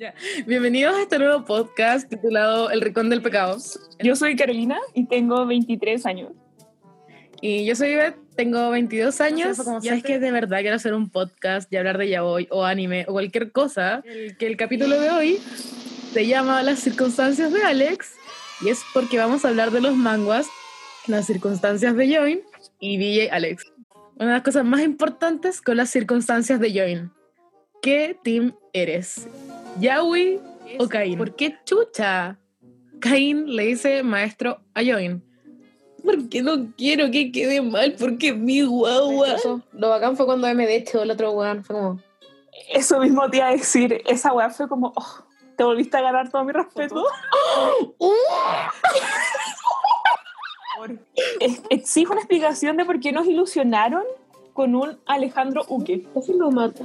Ya. Bienvenidos a este nuevo podcast titulado El Rincón del Pecado. Yo soy Carolina y tengo 23 años. Y yo soy Ivette, tengo 22 años. como Y es que de verdad quiero hacer un podcast y hablar de yaoi o anime o cualquier cosa. El, que el capítulo de hoy se llama Las circunstancias de Alex y es porque vamos a hablar de los manguas, las circunstancias de Join y DJ Alex. Una de las cosas más importantes con las circunstancias de Join. ¿Qué team eres? ¿Yaoi o Cain? ¿Por qué chucha? Cain le dice maestro a Join. Porque no quiero que quede mal, porque mi guagua. Lo bacán fue cuando MD echó el otro weón. Fue como. Eso mismo te iba a decir. Esa weá fue como, oh, te volviste a ganar todo mi respeto. Es- Exijo una explicación de por qué nos ilusionaron con un Alejandro Uque. ¿Casi lo mató?